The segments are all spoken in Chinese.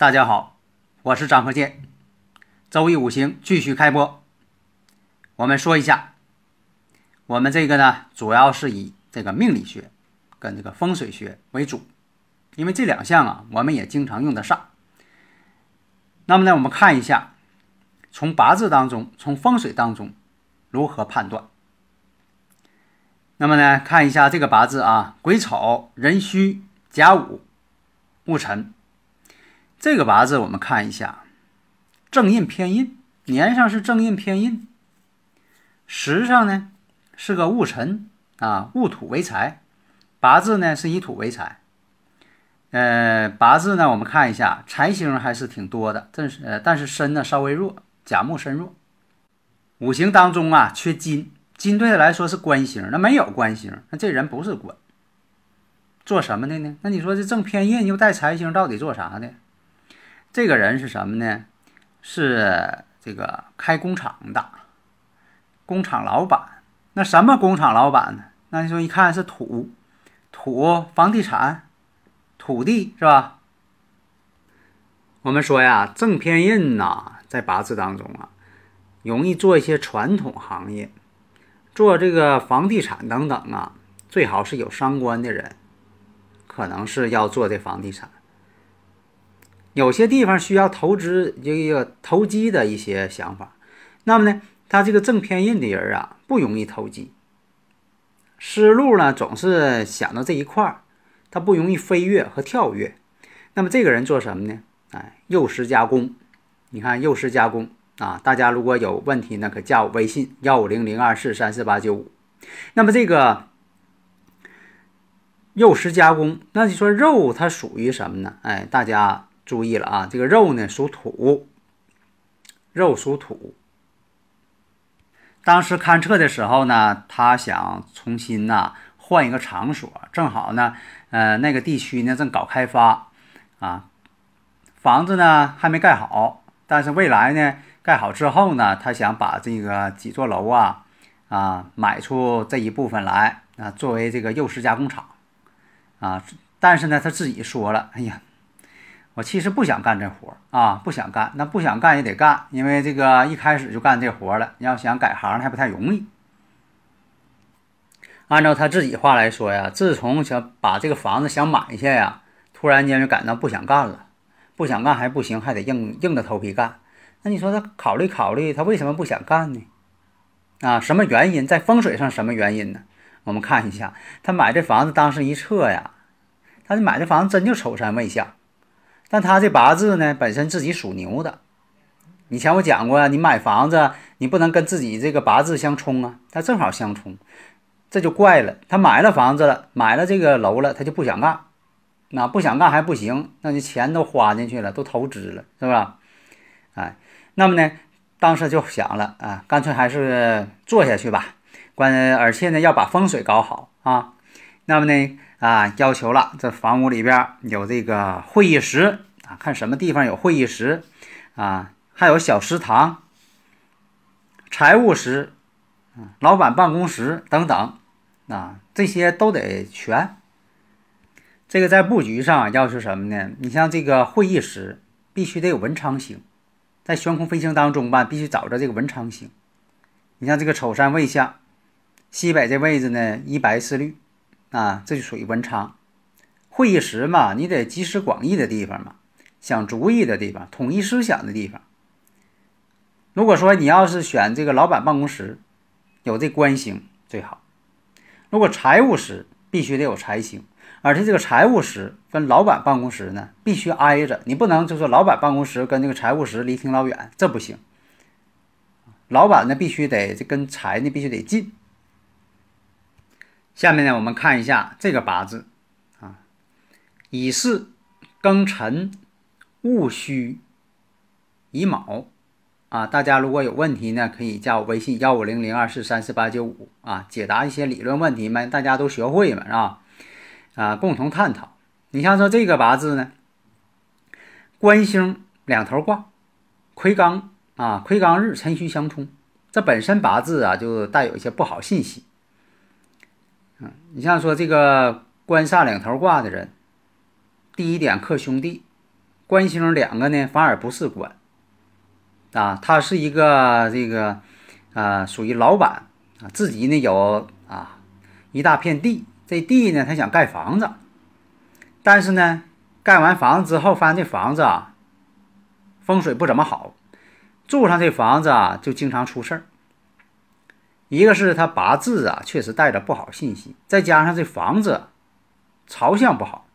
大家好，我是张鹤剑，周易五行继续开播。我们说一下，我们这个呢，主要是以这个命理学跟这个风水学为主，因为这两项啊，我们也经常用得上。那么呢，我们看一下，从八字当中，从风水当中如何判断。那么呢，看一下这个八字啊，癸丑、壬戌、甲午、戊辰。这个八字我们看一下，正印偏印，年上是正印偏印，时上呢是个戊辰啊，戊土为财，八字呢是以土为财。呃，八字呢我们看一下，财星还是挺多的，但是呃但是身呢稍微弱，甲木身弱。五行当中啊缺金，金对他来说是官星，那没有官星，那这人不是官，做什么的呢？那你说这正偏印又带财星，到底做啥的？这个人是什么呢？是这个开工厂的工厂老板。那什么工厂老板呢？那你说一看是土，土房地产，土地是吧？我们说呀，正偏印呐，在八字当中啊，容易做一些传统行业，做这个房地产等等啊，最好是有伤官的人，可能是要做这房地产。有些地方需要投资这个投机的一些想法，那么呢，他这个正偏印的人啊，不容易投机，思路呢总是想到这一块儿，他不容易飞跃和跳跃。那么这个人做什么呢？哎，幼师加工。你看幼师加工啊，大家如果有问题呢，可加我微信幺五零零二四三四八九五。那么这个幼师加工，那你说肉它属于什么呢？哎，大家。注意了啊，这个肉呢属土，肉属土。当时勘测的时候呢，他想重新呐换一个场所，正好呢，呃，那个地区呢正搞开发啊，房子呢还没盖好，但是未来呢盖好之后呢，他想把这个几座楼啊啊买出这一部分来啊，作为这个幼师加工厂啊，但是呢他自己说了，哎呀。我其实不想干这活啊，不想干。那不想干也得干，因为这个一开始就干这活了。你要想改行还不太容易。按照他自己话来说呀，自从想把这个房子想买下呀，突然间就感到不想干了。不想干还不行，还得硬硬着头皮干。那你说他考虑考虑，他为什么不想干呢？啊，什么原因？在风水上什么原因呢？我们看一下，他买这房子当时一测呀，他买这房子真就丑山未向。但他这八字呢，本身自己属牛的。以前我讲过，你买房子你不能跟自己这个八字相冲啊，他正好相冲，这就怪了。他买了房子了，买了这个楼了，他就不想干，那不想干还不行，那你钱都花进去了，都投资了，是吧？哎，那么呢，当时就想了啊，干脆还是做下去吧。关而且呢，要把风水搞好啊。那么呢？啊，要求了，这房屋里边有这个会议室啊，看什么地方有会议室啊，还有小食堂、财务室、老板办公室等等啊，这些都得全。这个在布局上要求什么呢？你像这个会议室必须得有文昌星，在悬空飞行当中吧，必须找着这个文昌星。你像这个丑山未向，西北这位置呢，一白四绿。啊，这就属于文昌会议室嘛，你得集思广益的地方嘛，想主意的地方，统一思想的地方。如果说你要是选这个老板办公室，有这官星最好。如果财务室必须得有财星，而且这个财务室跟老板办公室呢必须挨着，你不能就说老板办公室跟这个财务室离挺老远，这不行。老板呢必须得跟财呢必须得近。下面呢，我们看一下这个八字啊，乙巳、庚辰、戊戌、乙卯啊。大家如果有问题呢，可以加我微信幺五零零二四三四八九五啊，解答一些理论问题嘛，大家都学会嘛，是吧？啊，共同探讨。你像说这个八字呢，官星两头挂，魁罡啊，魁罡日辰戌相冲，这本身八字啊就带有一些不好信息。嗯，你像说这个官煞两头挂的人，第一点克兄弟，官星两个呢反而不是官，啊，他是一个这个啊属于老板啊，自己呢有啊一大片地，这地呢他想盖房子。但是呢，盖完房子之后，发现这房子啊风水不怎么好，住上这房子啊就经常出事儿。一个是他八字啊确实带着不好信息，再加上这房子朝向不好，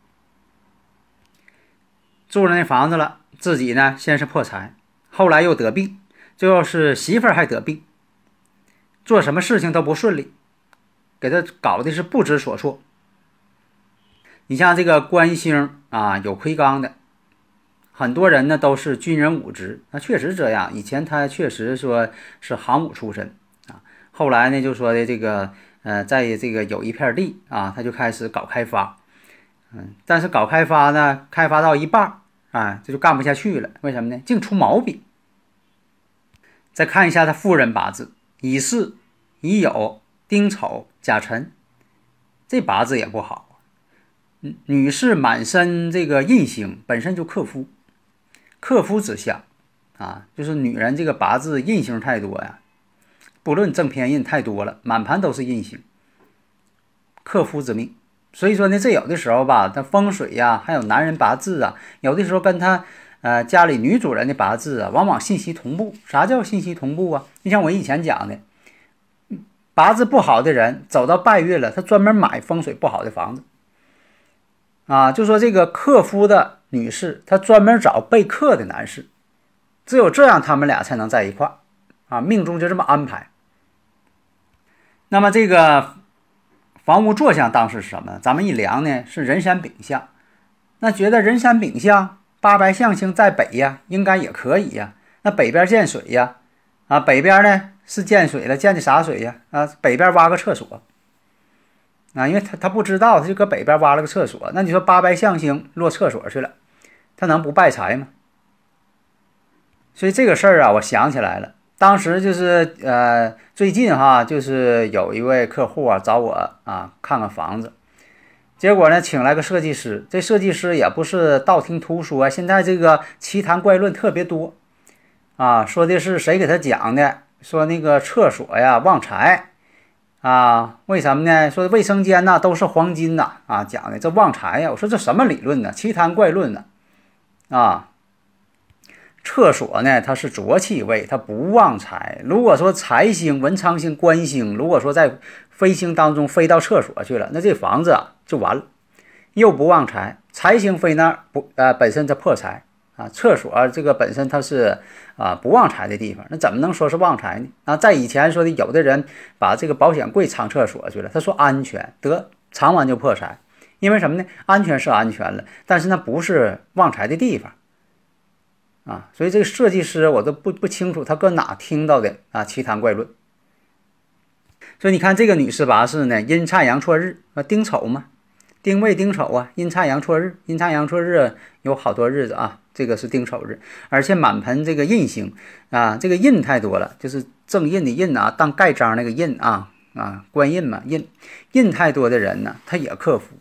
住上那房子了，自己呢先是破财，后来又得病，最后是媳妇儿还得病，做什么事情都不顺利，给他搞的是不知所措。你像这个官星啊，有魁罡的，很多人呢都是军人武职，那确实这样。以前他确实说是行武出身，后来呢就说的这个呃，在这个有一片地啊，他就开始搞开发，嗯，但是搞开发呢，开发到一半啊，这就干不下去了。为什么呢？净出毛病。再看一下他夫人八字：乙巳、乙酉、丁丑、甲辰，这八字也不好。女士满身这个印星，本身就克夫，克夫之相啊，就是女人这个八字印星太多呀，不论正偏印太多了，满盘都是印星，克夫之命。所以说呢，这有的时候吧，他风水呀，还有男人八字啊，有的时候跟他呃家里女主人的八字啊，往往信息同步。啥叫信息同步啊？你像我以前讲的，八字不好的人走到拜月了，他专门买风水不好的房子。啊，就说这个克夫的女士，她专门找被克的男士，只有这样，他们俩才能在一块啊，命中就这么安排。那么这个房屋坐向当时是什么？咱们一量呢，是人山丙向。那觉得人山丙向，八白象星在北呀，应该也可以呀。那北边见水呀，啊，北边呢是见水了，见的啥水呀？啊，北边挖个厕所。啊，因为他他不知道，他就搁北边挖了个厕所。那你说八白象星落厕所去了，他能不败财吗？所以这个事儿啊，我想起来了，当时就是呃，最近哈，就是有一位客户啊找我啊看看房子，结果呢请来个设计师，这设计师也不是道听途说，现在这个奇谈怪论特别多啊，说的是谁给他讲的？说那个厕所呀旺财。啊，为什么呢？说卫生间呐都是黄金呐，啊，讲的这旺财呀。我说这什么理论呢？奇谈怪论呢？啊，厕所呢它是浊气位，它不旺财。如果说财星、文昌星、官星，如果说在飞星当中飞到厕所去了，那这房子就完了，又不旺财。财星飞那儿不呃，本身它破财。啊，厕所这个本身它是啊不旺财的地方，那怎么能说是旺财呢？啊，在以前说的，有的人把这个保险柜藏厕所去了，他说安全，得藏完就破财，因为什么呢？安全是安全了，但是那不是旺财的地方啊，所以这个设计师我都不不清楚他搁哪听到的啊奇谈怪论。所以你看这个女士八字呢，阴差阳错日啊，丁丑嘛，丁未丁丑啊，阴差阳错日，阴差阳错日有好多日子啊。这个是丁丑日，而且满盆这个印星啊，这个印太多了，就是正印的印啊，当盖章那个印啊啊，官印嘛，印印太多的人呢，他也克服。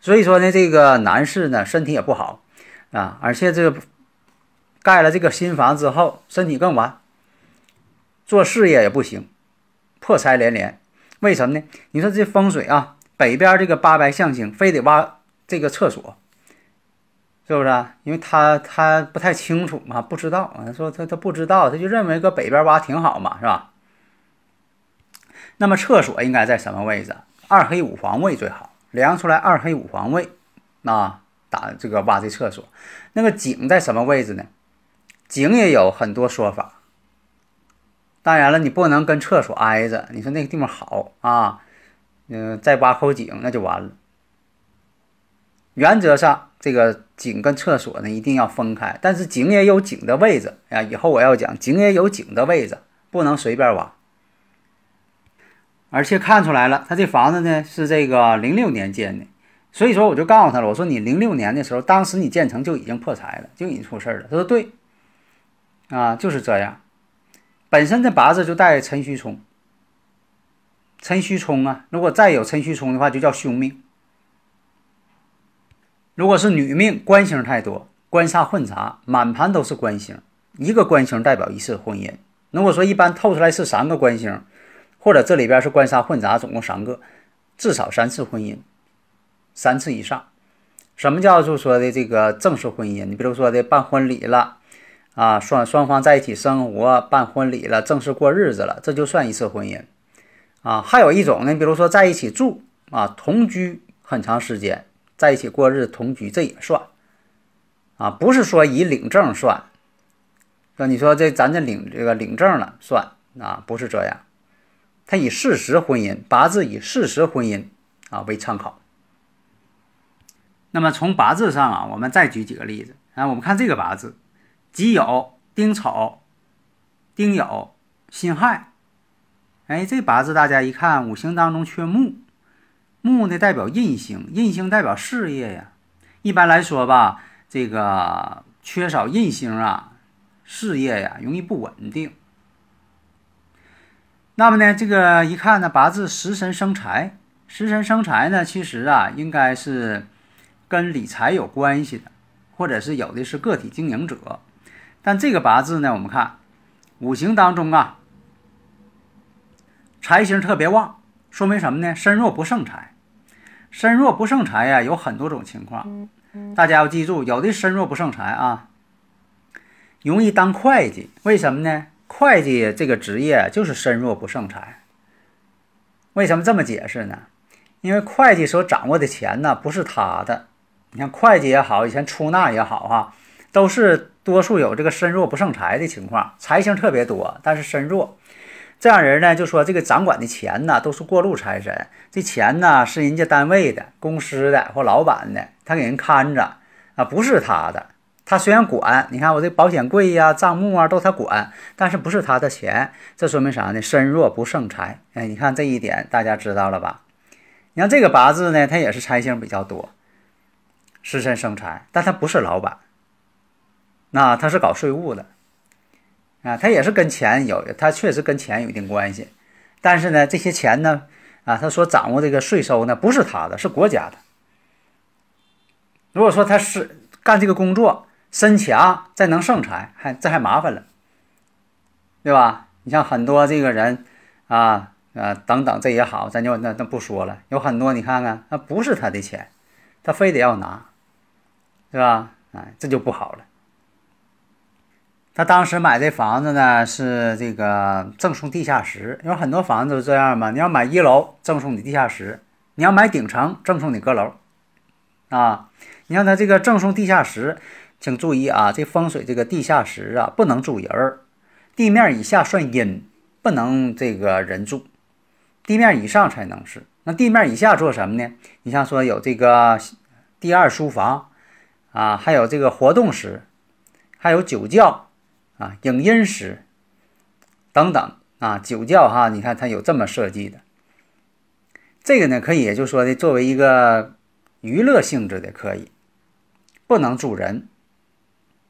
所以说呢，这个男士呢，身体也不好啊，而且这个盖了这个新房之后，身体更完，做事业也不行，破财连连。为什么呢？你说这风水啊，北边这个八白象星，非得挖这个厕所。是不是啊？因为他他不太清楚嘛，不知道啊。说他他不知道，他就认为搁北边挖挺好嘛，是吧？那么厕所应该在什么位置？二黑五黄位最好，量出来二黑五黄位，啊，打这个挖这厕所。那个井在什么位置呢？井也有很多说法，当然了，你不能跟厕所挨着。你说那个地方好啊，嗯，再挖口井那就完了。原则上，这个井跟厕所呢一定要分开，但是井也有井的位置啊。以后我要讲，井也有井的位置，不能随便挖。而且看出来了，他这房子呢是这个零六年建的，所以说我就告诉他了，我说你零六年的时候，当时你建成就已经破财了，就已经出事了。他说对，啊，就是这样。本身这八字就带辰戌冲，辰戌冲啊，如果再有辰戌冲的话，就叫凶命。如果是女命，官星太多，官煞混杂，满盘都是官星，一个官星代表一次婚姻。如果说一般透出来是三个官星，或者这里边是官煞混杂，总共三个，至少三次婚姻，三次以上。什么叫就说的这个正式婚姻？你比如说的办婚礼了，啊，双双方在一起生活，办婚礼了，正式过日子了，这就算一次婚姻。啊，还有一种呢，比如说在一起住啊，同居很长时间。在一起过日同居，这也算啊，不是说以领证算。那你说这咱这领这个领证了算啊，不是这样。他以事实婚姻八字以事实婚姻啊为参考。那么从八字上啊，我们再举几个例子啊。我们看这个八字：己酉、丁丑、丁酉、辛亥。哎，这八字大家一看，五行当中缺木。木呢代表印星，印星代表事业呀。一般来说吧，这个缺少印星啊，事业呀容易不稳定。那么呢，这个一看呢，八字食神生财，食神生财呢，其实啊应该是跟理财有关系的，或者是有的是个体经营者。但这个八字呢，我们看五行当中啊，财星特别旺。说明什么呢？身弱不胜财，身弱不胜财呀，有很多种情况，大家要记住，有的身弱不胜财啊，容易当会计，为什么呢？会计这个职业就是身弱不胜财。为什么这么解释呢？因为会计所掌握的钱呢，不是他的。你看会计也好，以前出纳也好，哈，都是多数有这个身弱不胜财的情况，财星特别多，但是身弱。这样人呢，就说这个掌管的钱呢，都是过路财神。这钱呢，是人家单位的、公司的或老板的，他给人看着啊，不是他的。他虽然管，你看我这保险柜呀、账目啊都他管，但是不是他的钱。这说明啥呢？身弱不胜财。哎，你看这一点大家知道了吧？你看这个八字呢，他也是财星比较多，失身生财，但他不是老板，那他是搞税务的。啊，他也是跟钱有，他确实跟钱有一定关系，但是呢，这些钱呢，啊，他所掌握这个税收呢，不是他的，是国家的。如果说他是干这个工作，身强再能生财，还这还麻烦了，对吧？你像很多这个人，啊啊等等，这也好，咱就那那不说了。有很多你看看，那不是他的钱，他非得要拿，对吧？哎，这就不好了。他当时买这房子呢，是这个赠送地下室，有很多房子都这样嘛。你要买一楼，赠送你地下室；你要买顶层，赠送你阁楼。啊，你看他这个赠送地下室，请注意啊，这风水这个地下室啊，不能住人儿，地面以下算阴，不能这个人住，地面以上才能是。那地面以下做什么呢？你像说有这个第二书房啊，还有这个活动室，还有酒窖。啊，影音室等等啊，酒窖哈，你看它有这么设计的。这个呢，可以也就说的作为一个娱乐性质的，可以不能住人。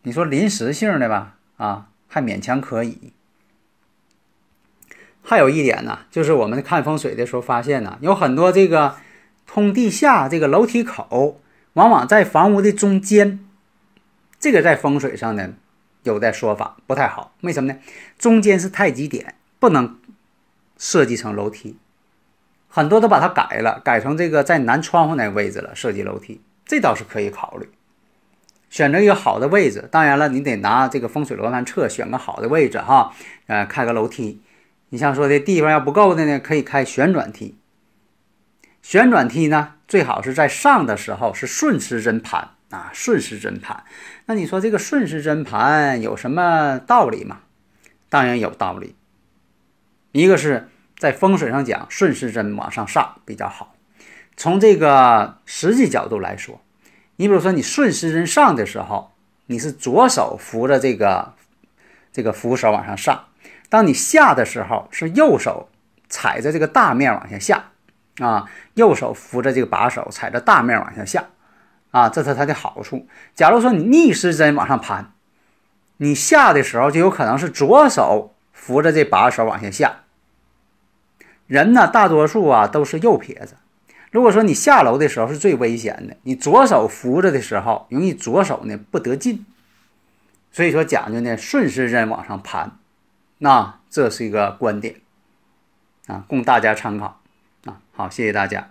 你说临时性的吧，啊，还勉强可以。还有一点呢，就是我们看风水的时候发现呢，有很多这个通地下这个楼梯口，往往在房屋的中间。这个在风水上呢。有的说法不太好，为什么呢？中间是太极点，不能设计成楼梯。很多都把它改了，改成这个在南窗户那个位置了，设计楼梯，这倒是可以考虑。选择一个好的位置，当然了，你得拿这个风水罗盘测，选个好的位置哈。呃，开个楼梯，你像说的地方要不够的呢，可以开旋转梯。旋转梯呢，最好是在上的时候是顺时针盘。啊，顺时针盘，那你说这个顺时针盘有什么道理吗？当然有道理。一个是在风水上讲顺时针往上上比较好。从这个实际角度来说，你比如说你顺时针上的时候，你是左手扶着这个这个扶手往上上；当你下的时候，是右手踩着这个大面往下下，啊，右手扶着这个把手，踩着大面往下下，啊，这是它的好处。假如说你逆时针往上盘，你下的时候就有可能是左手扶着这把手往下下。人呢，大多数啊都是右撇子。如果说你下楼的时候是最危险的，你左手扶着的时候，容易左手呢不得劲，所以说讲究呢顺时针往上盘，那这是一个观点啊，供大家参考啊。好，谢谢大家。